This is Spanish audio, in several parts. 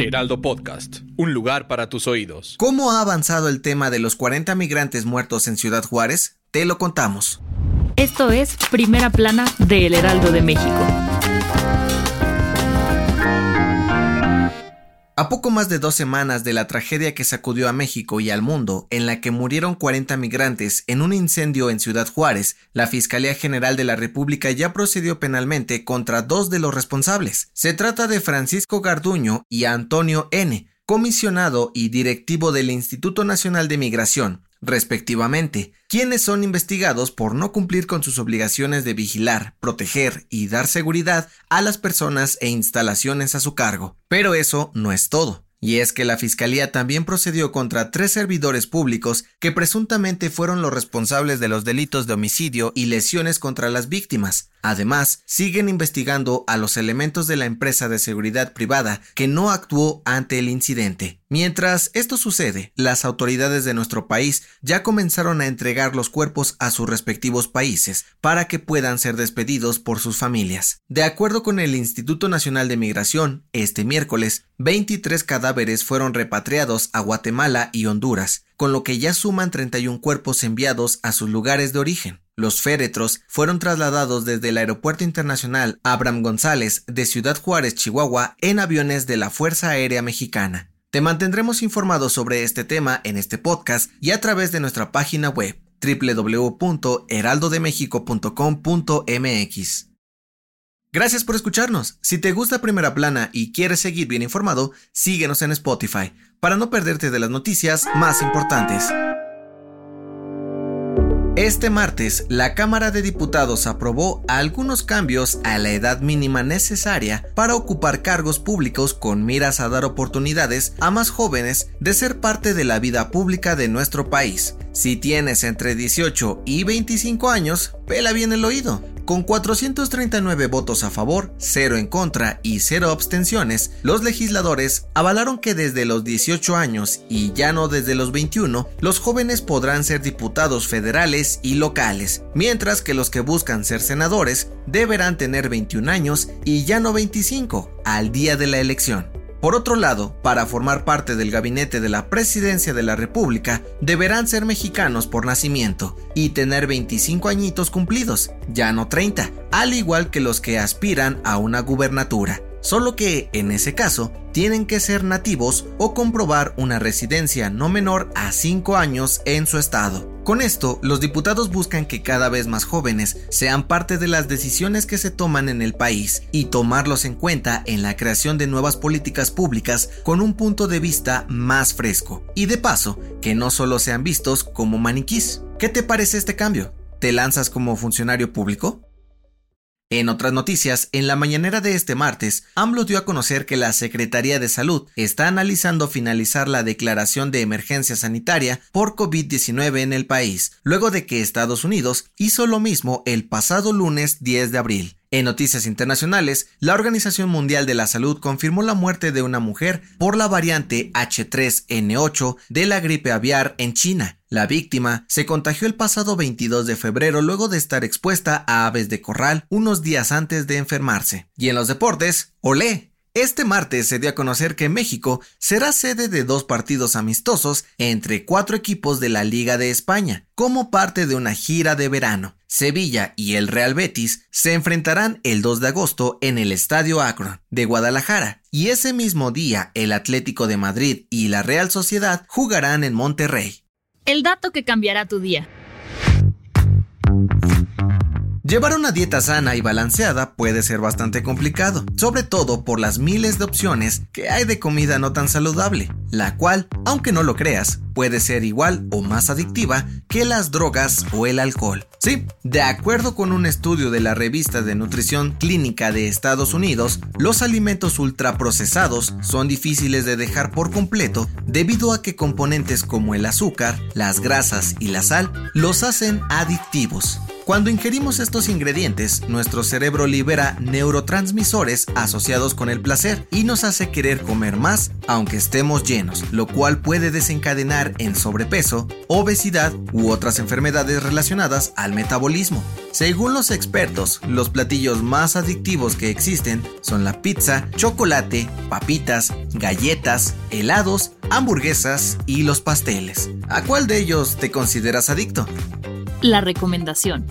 Heraldo Podcast, un lugar para tus oídos. ¿Cómo ha avanzado el tema de los 40 migrantes muertos en Ciudad Juárez? Te lo contamos. Esto es Primera Plana de El Heraldo de México. A poco más de dos semanas de la tragedia que sacudió a México y al mundo, en la que murieron 40 migrantes en un incendio en Ciudad Juárez, la Fiscalía General de la República ya procedió penalmente contra dos de los responsables. Se trata de Francisco Garduño y Antonio N., comisionado y directivo del Instituto Nacional de Migración, respectivamente, quienes son investigados por no cumplir con sus obligaciones de vigilar, proteger y dar seguridad a las personas e instalaciones a su cargo. Pero eso no es todo. Y es que la Fiscalía también procedió contra tres servidores públicos que presuntamente fueron los responsables de los delitos de homicidio y lesiones contra las víctimas. Además, siguen investigando a los elementos de la empresa de seguridad privada que no actuó ante el incidente. Mientras esto sucede, las autoridades de nuestro país ya comenzaron a entregar los cuerpos a sus respectivos países para que puedan ser despedidos por sus familias. De acuerdo con el Instituto Nacional de Migración, este miércoles, 23 cadáveres fueron repatriados a Guatemala y Honduras, con lo que ya suman 31 cuerpos enviados a sus lugares de origen. Los féretros fueron trasladados desde el Aeropuerto Internacional Abraham González de Ciudad Juárez, Chihuahua, en aviones de la Fuerza Aérea Mexicana. Te mantendremos informado sobre este tema en este podcast y a través de nuestra página web www.heraldodemexico.com.mx. Gracias por escucharnos. Si te gusta Primera Plana y quieres seguir bien informado, síguenos en Spotify para no perderte de las noticias más importantes. Este martes, la Cámara de Diputados aprobó algunos cambios a la edad mínima necesaria para ocupar cargos públicos con miras a dar oportunidades a más jóvenes de ser parte de la vida pública de nuestro país. Si tienes entre 18 y 25 años, pela bien el oído. Con 439 votos a favor, 0 en contra y 0 abstenciones, los legisladores avalaron que desde los 18 años y ya no desde los 21, los jóvenes podrán ser diputados federales y locales, mientras que los que buscan ser senadores deberán tener 21 años y ya no 25 al día de la elección. Por otro lado, para formar parte del gabinete de la presidencia de la República, deberán ser mexicanos por nacimiento y tener 25 añitos cumplidos, ya no 30, al igual que los que aspiran a una gubernatura. Solo que, en ese caso, tienen que ser nativos o comprobar una residencia no menor a 5 años en su estado. Con esto, los diputados buscan que cada vez más jóvenes sean parte de las decisiones que se toman en el país y tomarlos en cuenta en la creación de nuevas políticas públicas con un punto de vista más fresco. Y de paso, que no solo sean vistos como maniquís. ¿Qué te parece este cambio? ¿Te lanzas como funcionario público? En otras noticias, en la mañanera de este martes, AMLO dio a conocer que la Secretaría de Salud está analizando finalizar la declaración de emergencia sanitaria por COVID-19 en el país, luego de que Estados Unidos hizo lo mismo el pasado lunes 10 de abril. En noticias internacionales, la Organización Mundial de la Salud confirmó la muerte de una mujer por la variante H3N8 de la gripe aviar en China. La víctima se contagió el pasado 22 de febrero luego de estar expuesta a aves de corral unos días antes de enfermarse. Y en los deportes, olé, este martes se dio a conocer que México será sede de dos partidos amistosos entre cuatro equipos de la Liga de España, como parte de una gira de verano. Sevilla y el Real Betis se enfrentarán el 2 de agosto en el Estadio Akron de Guadalajara, y ese mismo día el Atlético de Madrid y la Real Sociedad jugarán en Monterrey. El dato que cambiará tu día. Llevar una dieta sana y balanceada puede ser bastante complicado, sobre todo por las miles de opciones que hay de comida no tan saludable, la cual, aunque no lo creas, puede ser igual o más adictiva que las drogas o el alcohol. Sí, de acuerdo con un estudio de la revista de nutrición clínica de Estados Unidos, los alimentos ultraprocesados son difíciles de dejar por completo debido a que componentes como el azúcar, las grasas y la sal los hacen adictivos. Cuando ingerimos estos ingredientes, nuestro cerebro libera neurotransmisores asociados con el placer y nos hace querer comer más aunque estemos llenos, lo cual puede desencadenar en sobrepeso, obesidad u otras enfermedades relacionadas al metabolismo. Según los expertos, los platillos más adictivos que existen son la pizza, chocolate, papitas, galletas, helados, hamburguesas y los pasteles. ¿A cuál de ellos te consideras adicto? La recomendación.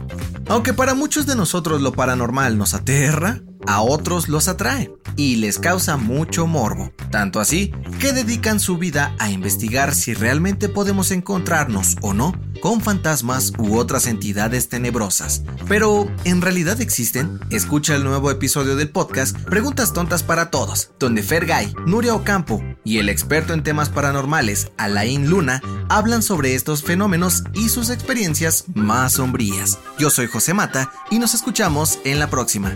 Aunque para muchos de nosotros lo paranormal nos aterra, a otros los atrae y les causa mucho morbo. Tanto así que dedican su vida a investigar si realmente podemos encontrarnos o no con fantasmas u otras entidades tenebrosas. Pero, ¿en realidad existen? Escucha el nuevo episodio del podcast Preguntas Tontas para Todos, donde Fergay, Nuria Ocampo y el experto en temas paranormales, Alain Luna, hablan sobre estos fenómenos y sus experiencias más sombrías. Yo soy José Mata y nos escuchamos en la próxima.